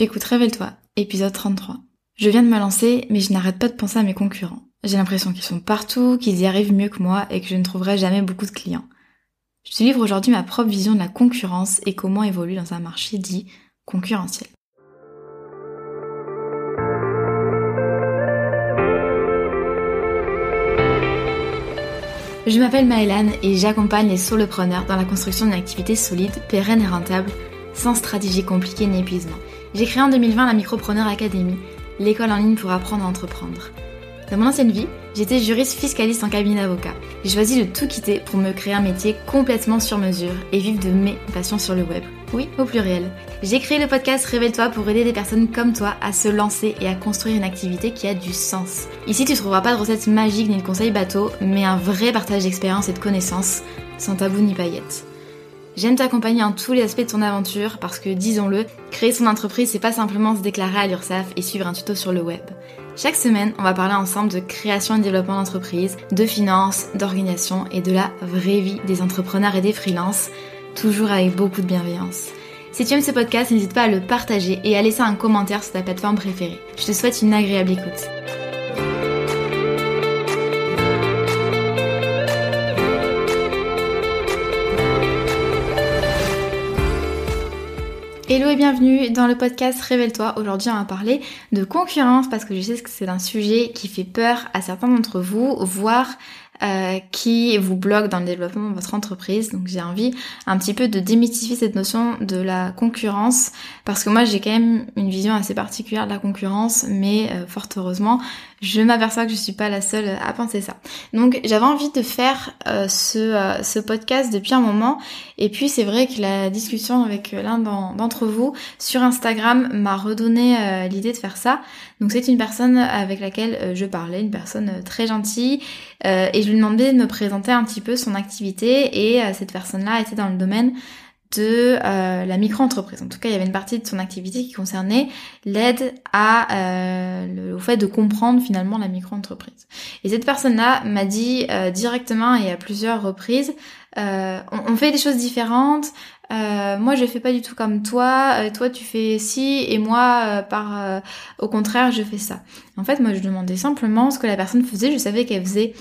Tu écoutes Révèle-toi, épisode 33. Je viens de me lancer, mais je n'arrête pas de penser à mes concurrents. J'ai l'impression qu'ils sont partout, qu'ils y arrivent mieux que moi et que je ne trouverai jamais beaucoup de clients. Je te livre aujourd'hui ma propre vision de la concurrence et comment évoluer dans un marché dit concurrentiel. Je m'appelle Maëlane et j'accompagne les solopreneurs dans la construction d'une activité solide, pérenne et rentable, sans stratégie compliquée ni épuisement. J'ai créé en 2020 la Micropreneur Academy, l'école en ligne pour apprendre à entreprendre. Dans mon ancienne vie, j'étais juriste fiscaliste en cabinet d'avocat. J'ai choisi de tout quitter pour me créer un métier complètement sur mesure et vivre de mes passions sur le web. Oui, au pluriel. J'ai créé le podcast Révèle-toi pour aider des personnes comme toi à se lancer et à construire une activité qui a du sens. Ici, tu trouveras pas de recettes magiques ni de conseils bateaux, mais un vrai partage d'expérience et de connaissances, sans tabou ni paillettes. J'aime t'accompagner en tous les aspects de ton aventure parce que, disons-le, créer son entreprise, c'est pas simplement se déclarer à l'URSSAF et suivre un tuto sur le web. Chaque semaine, on va parler ensemble de création et développement d'entreprise, de finances, d'organisation et de la vraie vie des entrepreneurs et des freelances, toujours avec beaucoup de bienveillance. Si tu aimes ce podcast, n'hésite pas à le partager et à laisser un commentaire sur ta plateforme préférée. Je te souhaite une agréable écoute. Hello et bienvenue dans le podcast Révèle-toi. Aujourd'hui, on va parler de concurrence parce que je sais que c'est un sujet qui fait peur à certains d'entre vous, voire euh, qui vous bloque dans le développement de votre entreprise. Donc j'ai envie un petit peu de démystifier cette notion de la concurrence parce que moi j'ai quand même une vision assez particulière de la concurrence, mais euh, fort heureusement je m'aperçois que je suis pas la seule à penser ça. Donc j'avais envie de faire euh, ce, ce podcast depuis un moment et puis c'est vrai que la discussion avec l'un d'entre vous sur Instagram m'a redonné l'idée de faire ça. Donc c'est une personne avec laquelle je parlais, une personne très gentille et je lui demandais de me présenter un petit peu son activité et euh, cette personne-là était dans le domaine de euh, la micro-entreprise. En tout cas, il y avait une partie de son activité qui concernait l'aide à euh, au fait de comprendre finalement la micro-entreprise. Et cette personne-là m'a dit directement et à plusieurs reprises, on, on, fait des choses différentes. moi, je fais pas du tout comme toi. toi, tu fais ci et moi, par au contraire, je fais ça. En fait, moi, je demandais simplement ce que la personne faisait. Je savais qu'elle faisait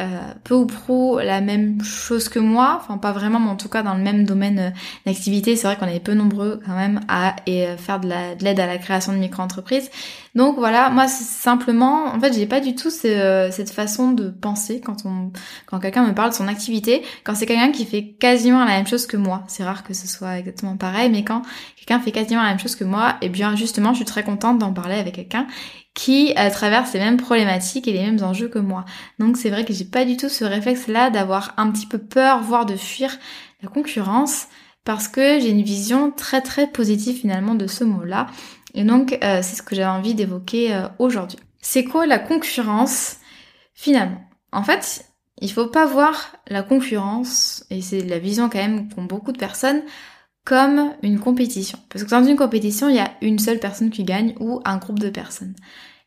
euh, peu ou prou la même chose que moi, enfin pas vraiment, mais en tout cas dans le même domaine euh, d'activité. C'est vrai qu'on est peu nombreux quand même à euh, faire de l'aide à la création de micro-entreprises. Donc voilà, moi c'est simplement, en fait, j'ai pas du tout cette façon de penser quand on, quand quelqu'un me parle de son activité, quand c'est quelqu'un qui fait quasiment la même chose que moi. C'est rare que ce soit exactement pareil, mais quand quelqu'un fait quasiment la même chose que moi, et eh bien justement, je suis très contente d'en parler avec quelqu'un qui traverse les mêmes problématiques et les mêmes enjeux que moi. Donc c'est vrai que j'ai pas du tout ce réflexe-là d'avoir un petit peu peur, voire de fuir la concurrence, parce que j'ai une vision très très positive finalement de ce mot-là. Et donc euh, c'est ce que j'avais envie d'évoquer euh, aujourd'hui. C'est quoi la concurrence finalement? En fait, il faut pas voir la concurrence, et c'est la vision quand même qu'ont beaucoup de personnes, comme une compétition. Parce que dans une compétition, il y a une seule personne qui gagne ou un groupe de personnes.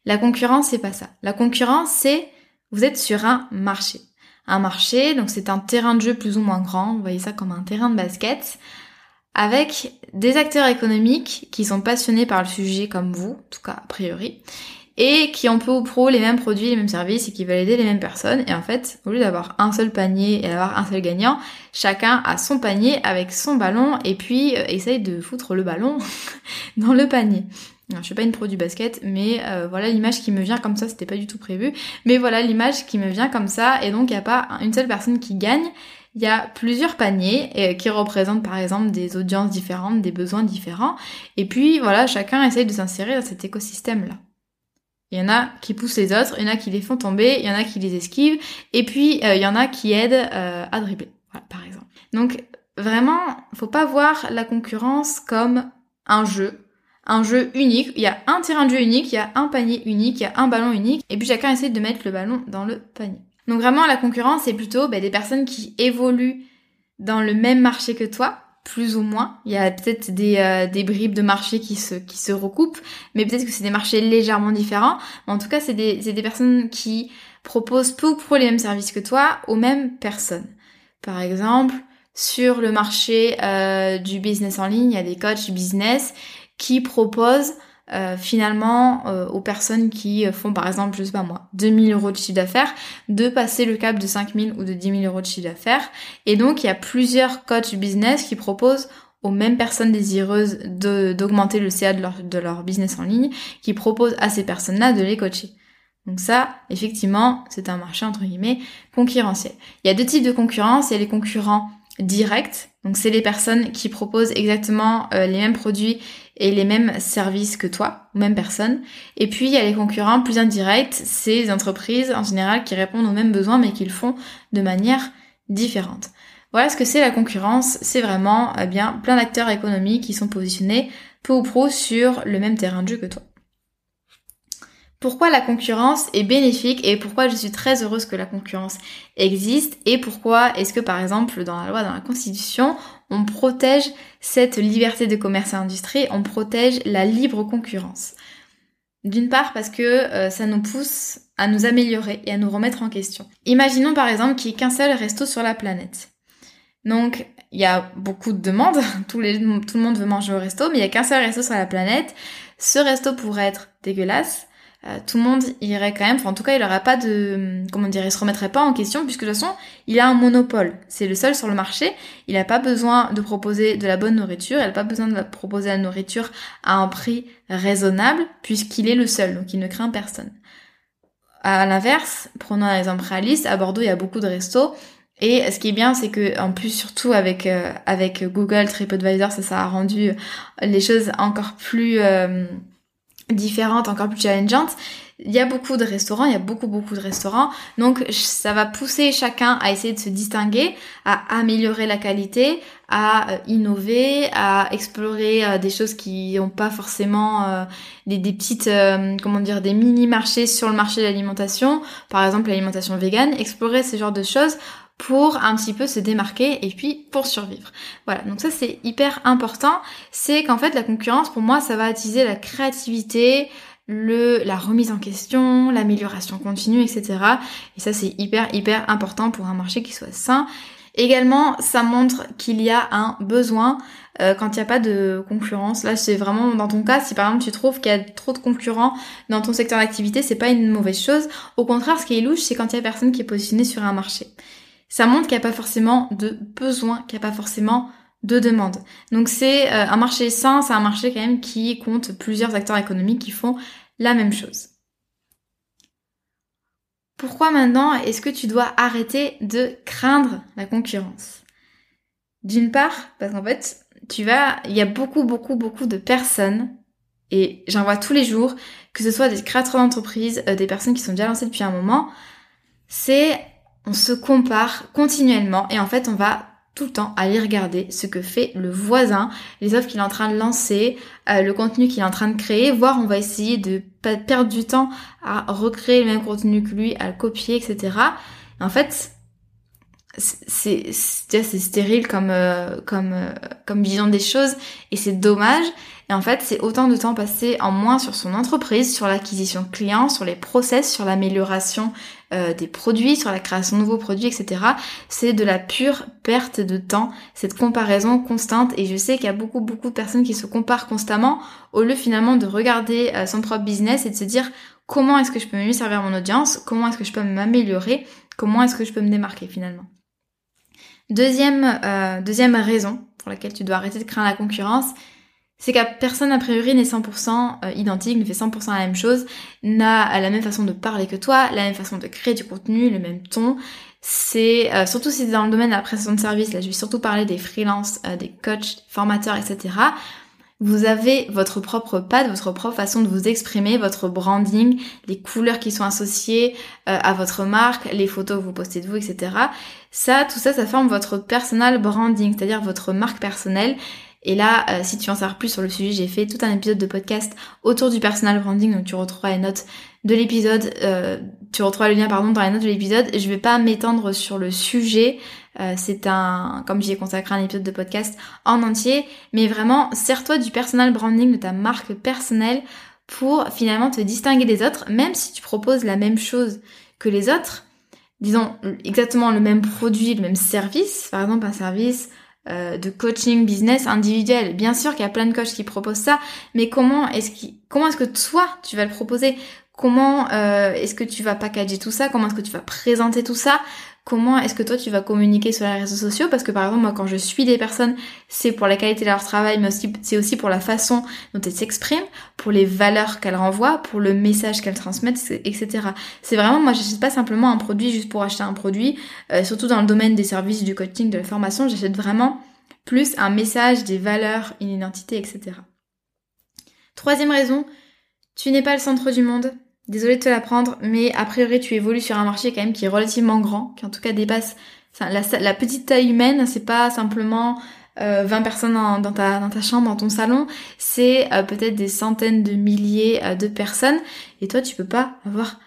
La concurrence, c'est pas ça. La concurrence, c'est vous êtes sur un marché. Un marché, donc c'est un terrain de jeu plus ou moins grand, vous voyez ça comme un terrain de basket, avec des acteurs économiques qui sont passionnés par le sujet comme vous, en tout cas a priori, et qui ont peu ou pro les mêmes produits, les mêmes services et qui veulent aider les mêmes personnes. Et en fait, au lieu d'avoir un seul panier et d'avoir un seul gagnant, chacun a son panier avec son ballon et puis euh, essaye de foutre le ballon dans le panier. je suis pas une pro du basket, mais euh, voilà l'image qui me vient comme ça, c'était pas du tout prévu. Mais voilà l'image qui me vient comme ça, et donc il n'y a pas une seule personne qui gagne, il y a plusieurs paniers euh, qui représentent par exemple des audiences différentes, des besoins différents, et puis voilà, chacun essaye de s'insérer dans cet écosystème-là. Il y en a qui poussent les autres, il y en a qui les font tomber, il y en a qui les esquivent, et puis euh, il y en a qui aident euh, à dribbler, par exemple. Donc vraiment, faut pas voir la concurrence comme un jeu, un jeu unique. Il y a un terrain de jeu unique, il y a un panier unique, il y a un ballon unique, et puis chacun essaie de mettre le ballon dans le panier. Donc vraiment, la concurrence, c'est plutôt bah, des personnes qui évoluent dans le même marché que toi, plus ou moins. Il y a peut-être des, euh, des bribes de marché qui se, qui se recoupent, mais peut-être que c'est des marchés légèrement différents. en tout cas, c'est des, des personnes qui proposent peu ou prou les mêmes services que toi aux mêmes personnes. Par exemple, sur le marché euh, du business en ligne, il y a des coachs business qui propose euh, finalement euh, aux personnes qui font par exemple, je sais pas moi, 2000 euros de chiffre d'affaires, de passer le cap de 5000 ou de 10 000 euros de chiffre d'affaires. Et donc il y a plusieurs coachs business qui proposent aux mêmes personnes désireuses d'augmenter le CA de leur, de leur business en ligne, qui proposent à ces personnes-là de les coacher. Donc ça, effectivement, c'est un marché entre guillemets concurrentiel. Il y a deux types de concurrence. Il y a les concurrents directs. Donc c'est les personnes qui proposent exactement euh, les mêmes produits et les mêmes services que toi, ou même personnes. Et puis il y a les concurrents plus indirects. C'est les entreprises en général qui répondent aux mêmes besoins mais qui le font de manière différente. Voilà ce que c'est la concurrence. C'est vraiment eh bien plein d'acteurs économiques qui sont positionnés peu ou pro sur le même terrain de jeu que toi pourquoi la concurrence est bénéfique et pourquoi je suis très heureuse que la concurrence existe et pourquoi est-ce que par exemple dans la loi, dans la constitution, on protège cette liberté de commerce et industrie, on protège la libre concurrence? D'une part parce que euh, ça nous pousse à nous améliorer et à nous remettre en question. Imaginons par exemple qu'il n'y ait qu'un seul resto sur la planète. Donc il y a beaucoup de demandes, tout, tout le monde veut manger au resto, mais il n'y a qu'un seul resto sur la planète. Ce resto pourrait être dégueulasse, euh, tout le monde irait quand même, enfin, en tout cas il n'aurait pas de, comment dire, il se remettrait pas en question puisque de toute façon il a un monopole, c'est le seul sur le marché, il n'a pas besoin de proposer de la bonne nourriture, il n'a pas besoin de proposer la nourriture à un prix raisonnable puisqu'il est le seul, donc il ne craint personne. À l'inverse, prenons un exemple réaliste, à Bordeaux il y a beaucoup de restos. Et ce qui est bien, c'est que en plus, surtout avec euh, avec Google, TripAdvisor, ça, ça a rendu les choses encore plus euh, différentes, encore plus challengeantes. Il y a beaucoup de restaurants, il y a beaucoup beaucoup de restaurants, donc ça va pousser chacun à essayer de se distinguer, à améliorer la qualité, à euh, innover, à explorer euh, des choses qui n'ont pas forcément euh, des, des, petites, comment dire, des mini marchés sur le marché de l'alimentation, par exemple l'alimentation végane, explorer ce genre de choses pour un petit peu se démarquer et puis pour survivre. Voilà, donc ça c'est hyper important, c'est qu'en fait la concurrence pour moi ça va attiser la créativité, le, la remise en question, l'amélioration continue, etc. Et ça c'est hyper hyper important pour un marché qui soit sain. Également, ça montre qu'il y a un besoin euh, quand il n'y a pas de concurrence. Là, c'est vraiment dans ton cas, si par exemple tu trouves qu'il y a trop de concurrents dans ton secteur d'activité, c'est pas une mauvaise chose. Au contraire, ce qui est louche, c'est quand il y a personne qui est positionné sur un marché ça montre qu'il n'y a pas forcément de besoin, qu'il n'y a pas forcément de demande. Donc c'est euh, un marché sain, c'est un marché quand même qui compte plusieurs acteurs économiques qui font la même chose. Pourquoi maintenant est-ce que tu dois arrêter de craindre la concurrence? D'une part, parce qu'en fait, tu vas, il y a beaucoup, beaucoup, beaucoup de personnes, et j'en vois tous les jours, que ce soit des créateurs d'entreprise, euh, des personnes qui sont déjà lancées depuis un moment, c'est on se compare continuellement et en fait on va tout le temps aller regarder ce que fait le voisin, les offres qu'il est en train de lancer, euh, le contenu qu'il est en train de créer, voire on va essayer de pas perdre du temps à recréer le même contenu que lui, à le copier, etc. en fait, c'est c'est stérile comme euh, comme euh, comme vision des choses et c'est dommage. Et en fait c'est autant de temps passé en moins sur son entreprise sur l'acquisition client sur les process sur l'amélioration euh, des produits sur la création de nouveaux produits etc c'est de la pure perte de temps cette comparaison constante. Et je sais qu'il y a beaucoup beaucoup de personnes qui se comparent constamment au lieu finalement de regarder son propre business et de se dire comment est-ce que je peux mieux servir mon audience? Comment est-ce que je peux m'améliorer? Comment est-ce que je peux me démarquer finalement? Deuxième, euh, deuxième raison pour laquelle tu dois arrêter de craindre la concurrence, c'est qu'à personne a priori n'est 100% euh, identique, ne fait 100% la même chose, n'a la même façon de parler que toi, la même façon de créer du contenu, le même ton. C'est euh, surtout si c'est dans le domaine de la prestation de service, là je vais surtout parler des freelances, des coachs, formateurs, etc. Vous avez votre propre patte, votre propre façon de vous exprimer, votre branding, les couleurs qui sont associées euh, à votre marque, les photos que vous postez de vous, etc. Ça, tout ça, ça forme votre personal branding, c'est-à-dire votre marque personnelle. Et là, euh, si tu en sais plus sur le sujet, j'ai fait tout un épisode de podcast autour du personal branding, donc tu retrouveras les notes de l'épisode, euh, tu retrouveras le lien pardon dans les notes de l'épisode. Je vais pas m'étendre sur le sujet, euh, c'est un, comme j'y ai consacré un épisode de podcast en entier, mais vraiment, sers-toi du personal branding, de ta marque personnelle pour finalement te distinguer des autres, même si tu proposes la même chose que les autres, disons exactement le même produit, le même service, par exemple un service euh, de coaching business individuel. Bien sûr qu'il y a plein de coachs qui proposent ça, mais comment est-ce est-ce que toi tu vas le proposer? Comment euh, est-ce que tu vas packager tout ça? Comment est-ce que tu vas présenter tout ça? Comment est-ce que toi tu vas communiquer sur les réseaux sociaux? Parce que par exemple moi quand je suis des personnes, c'est pour la qualité de leur travail, mais aussi c'est aussi pour la façon dont elles s'expriment, pour les valeurs qu'elles renvoient, pour le message qu'elles transmettent, etc. C'est vraiment moi j'achète pas simplement un produit juste pour acheter un produit, euh, surtout dans le domaine des services, du coaching, de la formation, j'achète vraiment plus un message, des valeurs, une identité, etc. Troisième raison, tu n'es pas le centre du monde. Désolée de te l'apprendre, mais a priori tu évolues sur un marché quand même qui est relativement grand, qui en tout cas dépasse la, petite taille humaine, c'est pas simplement 20 euh, personnes dans, ta, chambre, dans ton salon, c'est euh, peut-être des centaines de milliers euh, de personnes, et toi tu peux pas avoir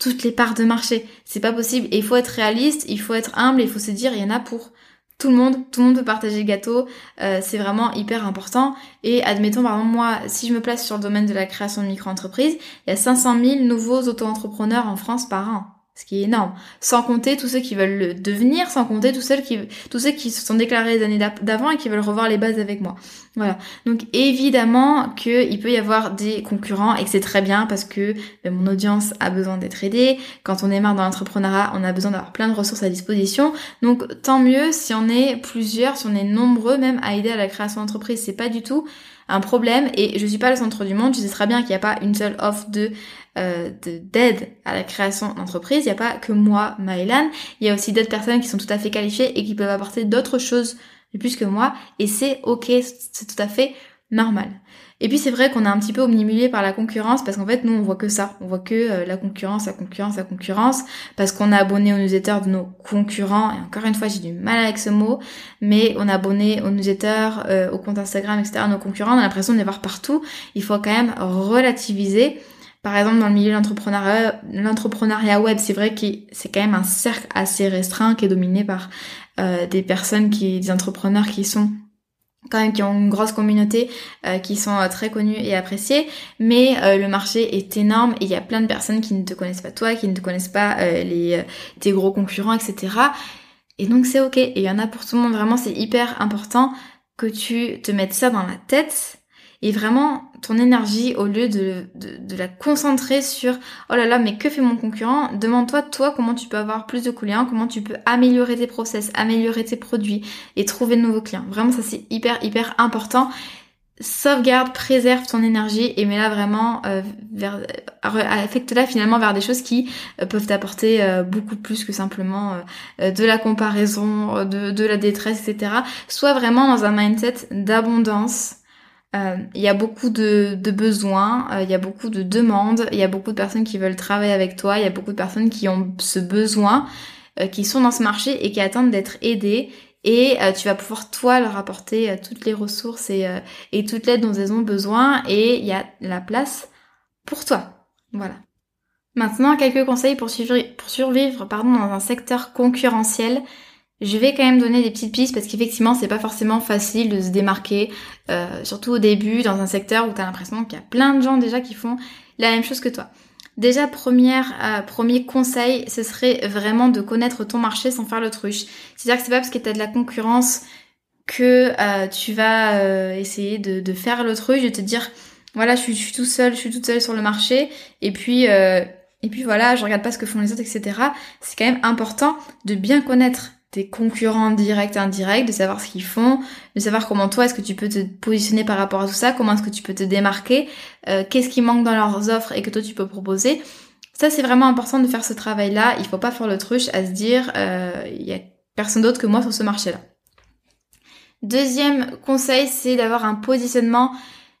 toutes les parts de marché. C'est pas possible. Et il faut être réaliste, il faut être humble, il faut se dire il y en a pour tout le monde, tout le monde peut partager le gâteau, euh, c'est vraiment hyper important. Et admettons, par exemple, moi, si je me place sur le domaine de la création de micro-entreprises, il y a 500 000 nouveaux auto-entrepreneurs en France par an ce qui est énorme. Sans compter tous ceux qui veulent le devenir, sans compter tous ceux qui, tous ceux qui se sont déclarés les années d'avant et qui veulent revoir les bases avec moi. Voilà. Donc évidemment qu'il peut y avoir des concurrents et que c'est très bien parce que ben, mon audience a besoin d'être aidée. Quand on démarre dans l'entrepreneuriat, on a besoin d'avoir plein de ressources à disposition. Donc tant mieux si on est plusieurs, si on est nombreux même à aider à la création d'entreprise. C'est pas du tout un problème et je suis pas le centre du monde. Je sais très bien qu'il n'y a pas une seule offre de euh, d'aide à la création d'entreprise. Il n'y a pas que moi, Maëlan. Il y a aussi d'autres personnes qui sont tout à fait qualifiées et qui peuvent apporter d'autres choses de plus que moi. Et c'est ok, c'est tout à fait normal. Et puis c'est vrai qu'on est un petit peu omnibulé par la concurrence parce qu'en fait nous on voit que ça, on voit que euh, la concurrence, la concurrence, la concurrence parce qu'on a abonné aux newsletters de nos concurrents et encore une fois j'ai du mal avec ce mot, mais on a abonné aux newsletters, euh, aux comptes Instagram, etc. nos concurrents, on a l'impression de les voir partout. Il faut quand même relativiser. Par exemple, dans le milieu de l'entrepreneuriat, web, c'est vrai que c'est quand même un cercle assez restreint qui est dominé par euh, des personnes qui, des entrepreneurs qui sont quand même qui ont une grosse communauté, euh, qui sont euh, très connus et appréciés, mais le marché est énorme et il y a plein de personnes qui ne te connaissent pas toi, qui ne te connaissent pas les tes gros concurrents, etc. Et donc c'est ok, et il y en a pour tout le monde, vraiment c'est hyper important que tu te mettes ça dans la tête et vraiment ton énergie au lieu de, de, la concentrer sur oh là là mais que fait mon concurrent demande-toi toi comment tu peux avoir plus de clients comment tu peux améliorer tes process améliorer tes produits et trouver de nouveaux clients. Vraiment ça c'est hyper hyper important. Sauvegarde préserve ton énergie et mets-la vraiment euh, vers affecte-la finalement vers des choses qui euh, peuvent t'apporter euh, beaucoup plus que simplement de la comparaison de, de la détresse etc sois vraiment dans un mindset d'abondance euh, il y a beaucoup de, besoins, euh, il y a beaucoup de demandes, il y a beaucoup de personnes qui veulent travailler avec toi, il y a beaucoup de personnes qui ont ce besoin, euh, qui sont dans ce marché et qui attendent d'être aidées. Et tu vas pouvoir toi leur apporter toutes les ressources et, et toute l'aide dont elles ont besoin et il y a la place pour toi. Voilà. Maintenant, quelques conseils pour survivre, pour survivre pardon, dans un secteur concurrentiel. Je vais quand même donner des petites pistes parce qu'effectivement c'est pas forcément facile de se démarquer, euh, surtout au début dans un secteur où tu as l'impression qu'il y a plein de gens déjà qui font la même chose que toi. Déjà première, euh, premier conseil, ce serait vraiment de connaître ton marché sans faire l'autruche. C'est-à-dire que c'est pas parce que tu as de la concurrence que euh, tu vas essayer de, faire l'autruche, de te dire voilà je suis, je suis tout seul, je suis toute seule sur le marché et puis et puis voilà je regarde pas ce que font les autres etc. C'est quand même important de bien connaître tes concurrents directs indirects, de savoir ce qu'ils font, de savoir comment toi est-ce que tu peux te positionner par rapport à tout ça, comment est-ce que tu peux te démarquer, euh, qu'est-ce qui manque dans leurs offres et que toi tu peux proposer. Ça c'est vraiment important de faire ce travail-là. Il faut pas faire l'autruche à se dire euh, il y a personne d'autre que moi sur ce marché-là. Deuxième conseil, c'est d'avoir un positionnement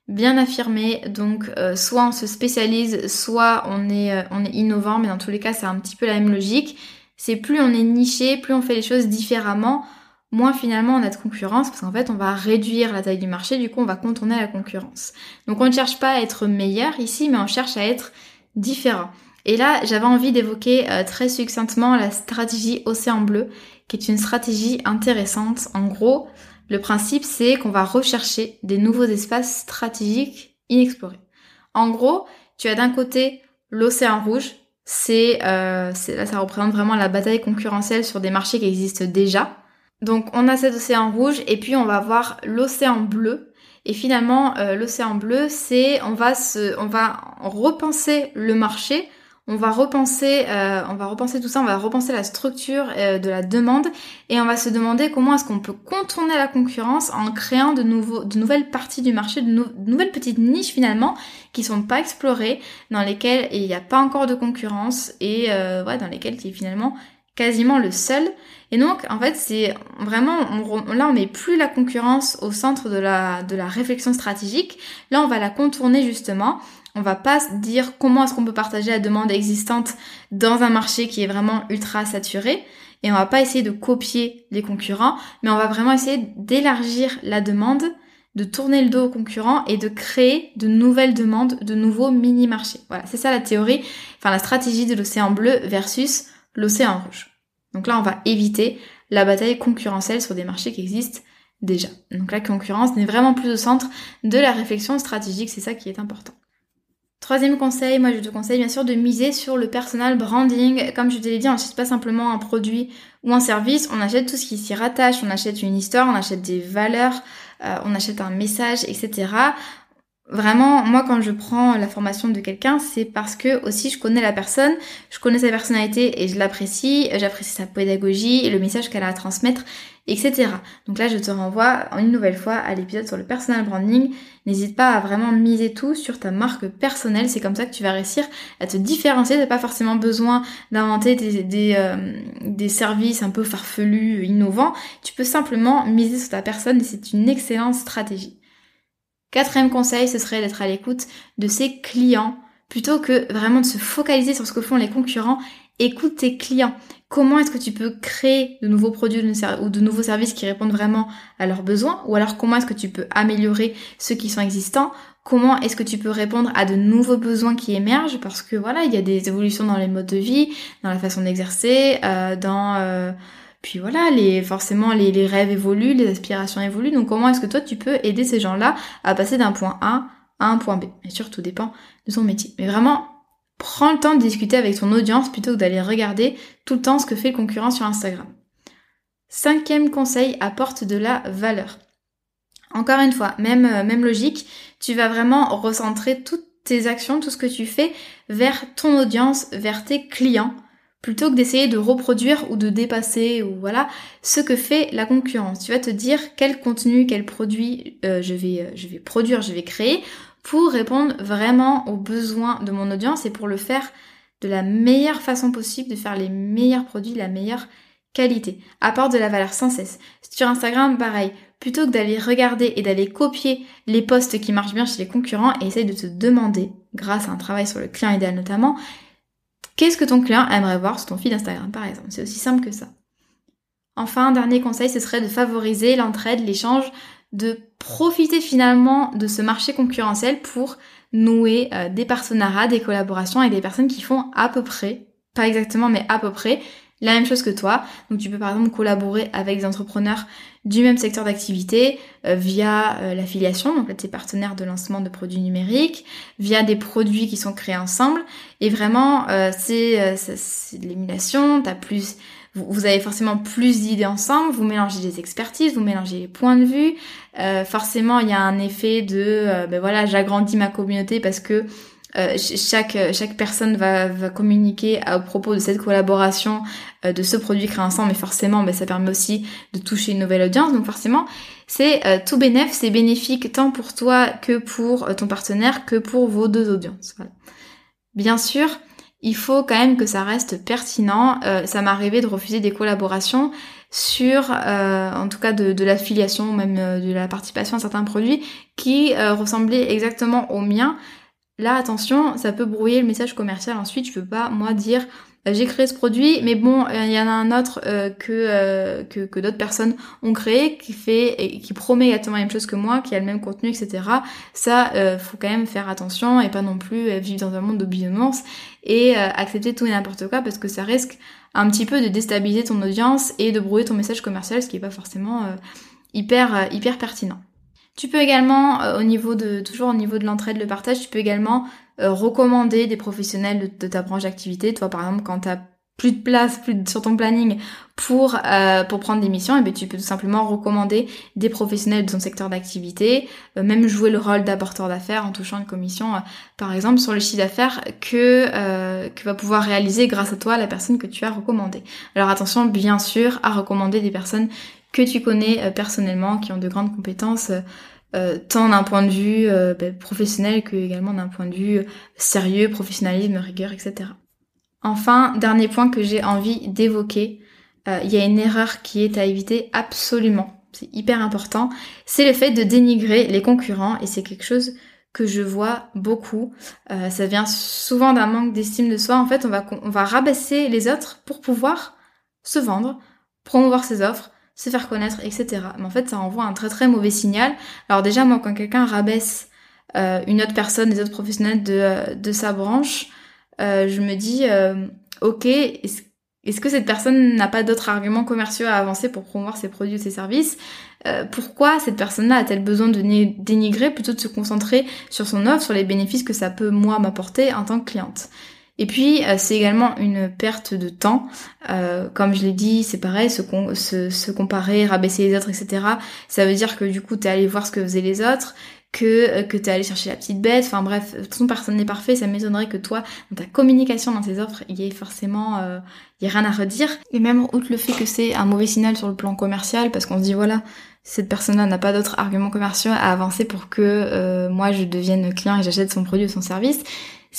bien affirmé. Donc euh, soit on se spécialise, soit on est on est innovant, mais dans tous les cas c'est un petit peu la même logique c'est plus on est niché, plus on fait les choses différemment, moins finalement on a de concurrence parce qu'en fait on va réduire la taille du marché, du coup on va contourner la concurrence. Donc on ne cherche pas à être meilleur ici, mais on cherche à être différent. Et là j'avais envie d'évoquer euh, très succinctement la stratégie Océan Bleu, qui est une stratégie intéressante. En gros, le principe c'est qu'on va rechercher des nouveaux espaces stratégiques inexplorés. En gros, tu as d'un côté l'océan rouge, c'est, euh, là ça représente vraiment la bataille concurrentielle sur des marchés qui existent déjà. Donc on a cet océan rouge et puis on va voir l'océan bleu. Et finalement, euh, l'océan bleu, c'est on va se, on va repenser le marché on va repenser, euh, on va repenser tout ça, on va repenser la structure euh, de la demande et on va se demander comment est-ce qu'on peut contourner la concurrence en créant de, nouveaux, de nouvelles parties du marché, de, nouvelles petites niches finalement qui sont pas explorées, dans lesquelles il n'y a pas encore de concurrence et euh, dans lesquelles tu es finalement quasiment le seul. Et donc, en fait, c'est vraiment, là, on met plus la concurrence au centre de la, de la réflexion stratégique. Là, on va la contourner justement on va pas se dire comment est-ce qu'on peut partager la demande existante dans un marché qui est vraiment ultra saturé. Et on va pas essayer de copier les concurrents, mais on va vraiment essayer d'élargir la demande, de tourner le dos aux concurrents et de créer de nouvelles demandes, de nouveaux mini-marchés. Voilà, c'est ça la théorie, enfin la stratégie de l'océan bleu versus l'océan rouge. Donc là, on va éviter la bataille concurrentielle sur des marchés qui existent déjà. Donc la concurrence n'est vraiment plus au centre de la réflexion stratégique, c'est ça qui est important. Troisième conseil, moi je te conseille bien sûr de miser sur le personal branding. Comme je te l'ai dit, on n'achète pas simplement un produit ou un service, on achète tout ce qui s'y rattache, on achète une histoire, on achète des valeurs, euh, on achète un message, etc. Vraiment, moi quand je prends la formation de quelqu'un, c'est parce que aussi je connais la personne, je connais sa personnalité et je l'apprécie, j'apprécie sa pédagogie le message qu'elle a à transmettre, etc. Donc là, je te renvoie une nouvelle fois à l'épisode sur le personal branding. N'hésite pas à vraiment miser tout sur ta marque personnelle, c'est comme ça que tu vas réussir à te différencier. T'as pas forcément besoin d'inventer des, des, euh, des services un peu farfelus, innovants. Tu peux simplement miser sur ta personne et c'est une excellente stratégie. Quatrième conseil, ce serait d'être à l'écoute de ses clients plutôt que vraiment de se focaliser sur ce que font les concurrents. Écoute tes clients. Comment est-ce que tu peux créer de nouveaux produits ou de nouveaux services qui répondent vraiment à leurs besoins? Ou alors comment est-ce que tu peux améliorer ceux qui sont existants? Comment est-ce que tu peux répondre à de nouveaux besoins qui émergent? Parce que voilà, il y a des évolutions dans les modes de vie, dans la façon d'exercer, euh, dans... Euh, puis voilà, les, forcément, les, rêves évoluent, les aspirations évoluent. Donc comment est-ce que toi, tu peux aider ces gens-là à passer d'un point A à un point B? Bien sûr, tout dépend de son métier. Mais vraiment, prends le temps de discuter avec ton audience plutôt que d'aller regarder tout le temps ce que fait le concurrent sur Instagram. Cinquième conseil, apporte de la valeur. Encore une fois, même, euh, même logique, tu vas vraiment recentrer toutes tes actions, tout ce que tu fais vers ton audience, vers tes clients, plutôt que d'essayer de reproduire ou de dépasser ou voilà ce que fait la concurrence. Tu vas te dire quel contenu, quel produit euh, je vais euh, je vais produire, je vais créer pour répondre vraiment aux besoins de mon audience et pour le faire de la meilleure façon possible, de faire les meilleurs produits, la meilleure qualité. Apporte de la valeur sans cesse. Sur Instagram, pareil. Plutôt que d'aller regarder et d'aller copier les posts qui marchent bien chez les concurrents, essaye de te demander, grâce à un travail sur le client idéal notamment, Qu'est-ce que ton client aimerait voir sur ton feed Instagram par exemple? C'est aussi simple que ça. Enfin, dernier conseil, ce serait de favoriser l'entraide, l'échange, de profiter finalement de ce marché concurrentiel pour nouer euh, des partenariats, des collaborations avec des personnes qui font à peu près, pas exactement mais à peu près, la même chose que toi. Donc tu peux par exemple collaborer avec des entrepreneurs du même secteur d'activité euh, via euh, l'affiliation, donc là tu es partenaire de lancement de produits numériques, via des produits qui sont créés ensemble. Et vraiment, euh, c'est de l'émulation, t'as plus vous, avez forcément plus d'idées ensemble, vous mélangez des expertises, vous mélangez les points de vue. forcément, il y a un effet de, ben voilà, j'agrandis ma communauté parce que euh, chaque chaque personne va, va communiquer à, propos de cette collaboration, euh, de ce produit créé ensemble, mais forcément, ben, ça permet aussi de toucher une nouvelle audience. Donc forcément, c'est euh, tout bénéf, c'est bénéfique tant pour toi que pour ton partenaire, que pour vos deux audiences. Bien sûr, il faut quand même que ça reste pertinent. ça m'est arrivé de refuser des collaborations sur, en tout cas de, de l'affiliation, même de la participation à certains produits qui ressemblaient exactement aux miens Là, attention, ça peut brouiller le message commercial. Ensuite, je peux pas, moi, dire euh, j'ai créé ce produit, mais bon, euh, il y en a un autre euh, que, que, que d'autres personnes ont créé, qui fait et qui promet exactement la même chose que moi, qui a le même contenu, etc. Ça, faut quand même faire attention et pas non plus vivre dans un monde de bionnance et accepter tout et n'importe quoi parce que ça risque un petit peu de déstabiliser ton audience et de brouiller ton message commercial, ce qui est pas forcément hyper hyper pertinent. Tu peux également, euh, au niveau de, toujours au niveau de l'entraide, le partage, tu peux également euh, recommander des professionnels de, ta branche d'activité. Toi, par exemple, quand tu as plus de place plus sur ton planning pour euh, pour prendre des missions, et bien tu peux tout simplement recommander des professionnels de ton secteur d'activité, euh, même jouer le rôle d'apporteur d'affaires en touchant une commission, euh, par exemple sur le chiffre d'affaires que que va pouvoir réaliser grâce à toi la personne que tu as recommandée. Alors attention bien sûr à recommander des personnes que tu connais personnellement, qui ont de grandes compétences. tant d'un point de vue ben, professionnel que également d'un point de vue sérieux, professionnalisme, rigueur, etc. Enfin, dernier point que j'ai envie d'évoquer, euh, il y a une erreur qui est à éviter absolument. C'est hyper important. C'est le fait de dénigrer les concurrents et c'est quelque chose que je vois beaucoup. Euh, ça vient souvent d'un manque d'estime de soi. En fait, on va, on va rabaisser les autres pour pouvoir se vendre, promouvoir ses offres, se faire connaître, etc. Mais en fait, ça envoie un très très mauvais signal. Alors déjà, moi, quand quelqu'un rabaisse euh, une autre personne, des autres professionnels de, de sa branche, euh, je me dis, euh, ok, est-ce que cette personne n'a pas d'autres arguments commerciaux à avancer pour promouvoir ses produits ou ses services? Pourquoi cette personne-là a-t-elle besoin de dénigrer plutôt de se concentrer sur son offre, sur les bénéfices que ça peut moi m'apporter en tant que cliente? Et puis c'est également une perte de temps. comme je l'ai dit, c'est pareil, se, comparer, rabaisser les autres, etc. Ça veut dire que du coup, t'es allé voir ce que faisaient les autres, que, euh, que tu es allé chercher la petite bête. Enfin bref, de toute personne n'est parfait. Ça m'étonnerait que toi, dans ta communication, dans tes offres, il y ait forcément... Euh, il y a rien à redire. Et même outre le fait que c'est un mauvais signal sur le plan commercial, parce qu'on se dit, voilà, cette personne-là n'a pas d'autres arguments commerciaux à avancer pour que euh, moi je devienne client et j'achète son produit ou son service.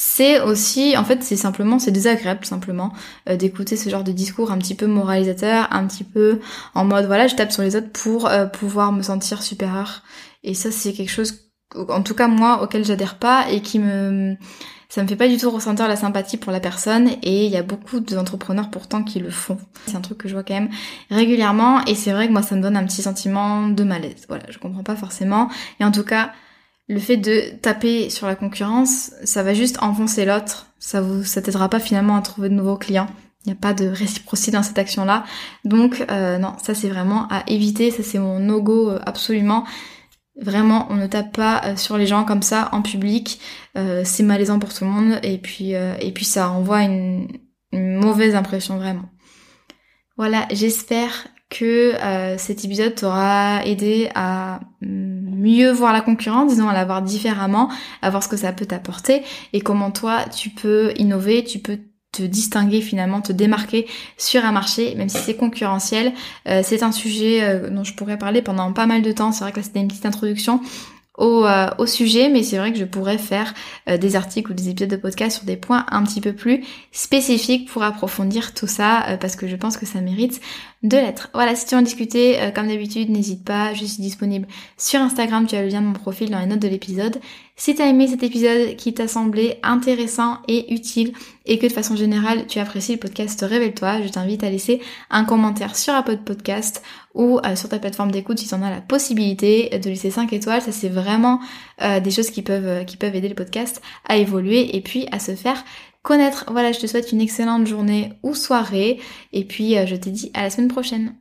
C'est aussi, en fait, c'est simplement, c'est désagréable simplement euh, d'écouter ce genre de discours un petit peu moralisateur, un petit peu en mode voilà, je tape sur les autres pour pouvoir me sentir supérieur et ça, c'est quelque chose, en tout cas moi, auquel j'adhère pas et qui me, ça me fait pas du tout ressentir la sympathie pour la personne. Et il y a beaucoup d'entrepreneurs pourtant qui le font. C'est un truc que je vois quand même régulièrement. Et c'est vrai que moi, ça me donne un petit sentiment de malaise. Voilà, je comprends pas forcément. Et en tout cas, le fait de taper sur la concurrence, ça va juste enfoncer l'autre. Ça vous, ça t'aidera pas finalement à trouver de nouveaux clients. Il n'y a pas de réciprocité dans cette action-là. Donc euh, non, ça c'est vraiment à éviter. Ça c'est mon no-go euh, absolument. Vraiment, on ne tape pas euh, sur les gens comme ça en public. Euh, c'est malaisant pour tout le monde et puis et puis ça envoie une, mauvaise impression vraiment. Voilà, j'espère que cet épisode t'aura aidé à mieux voir la concurrence, disons à la voir différemment, à voir ce que ça peut t'apporter et comment toi tu peux innover, tu peux te distinguer finalement, te démarquer sur un marché, même si c'est concurrentiel. Euh, c'est un sujet euh, dont je pourrais parler pendant pas mal de temps. C'est vrai que là c'était une petite introduction au, euh, au sujet, mais c'est vrai que je pourrais faire des articles ou des épisodes de podcast sur des points un petit peu plus spécifiques pour approfondir tout ça, parce que je pense que ça mérite de l'être. Voilà, si tu veux en discuter, comme d'habitude, n'hésite pas, je suis disponible sur Instagram, tu as le lien de mon profil dans les notes de l'épisode. Si t'as aimé cet épisode qui t'a semblé intéressant et utile et que de façon générale tu apprécies le podcast Révèle-toi, je t'invite à laisser un commentaire sur Apple Podcast ou euh, sur ta plateforme d'écoute si tu en as la possibilité de laisser 5 étoiles. Ça c'est vraiment euh, des choses qui peuvent, euh, qui peuvent aider le podcast à évoluer et puis à se faire connaître. Voilà, je te souhaite une excellente journée ou soirée et puis je te dis à la semaine prochaine.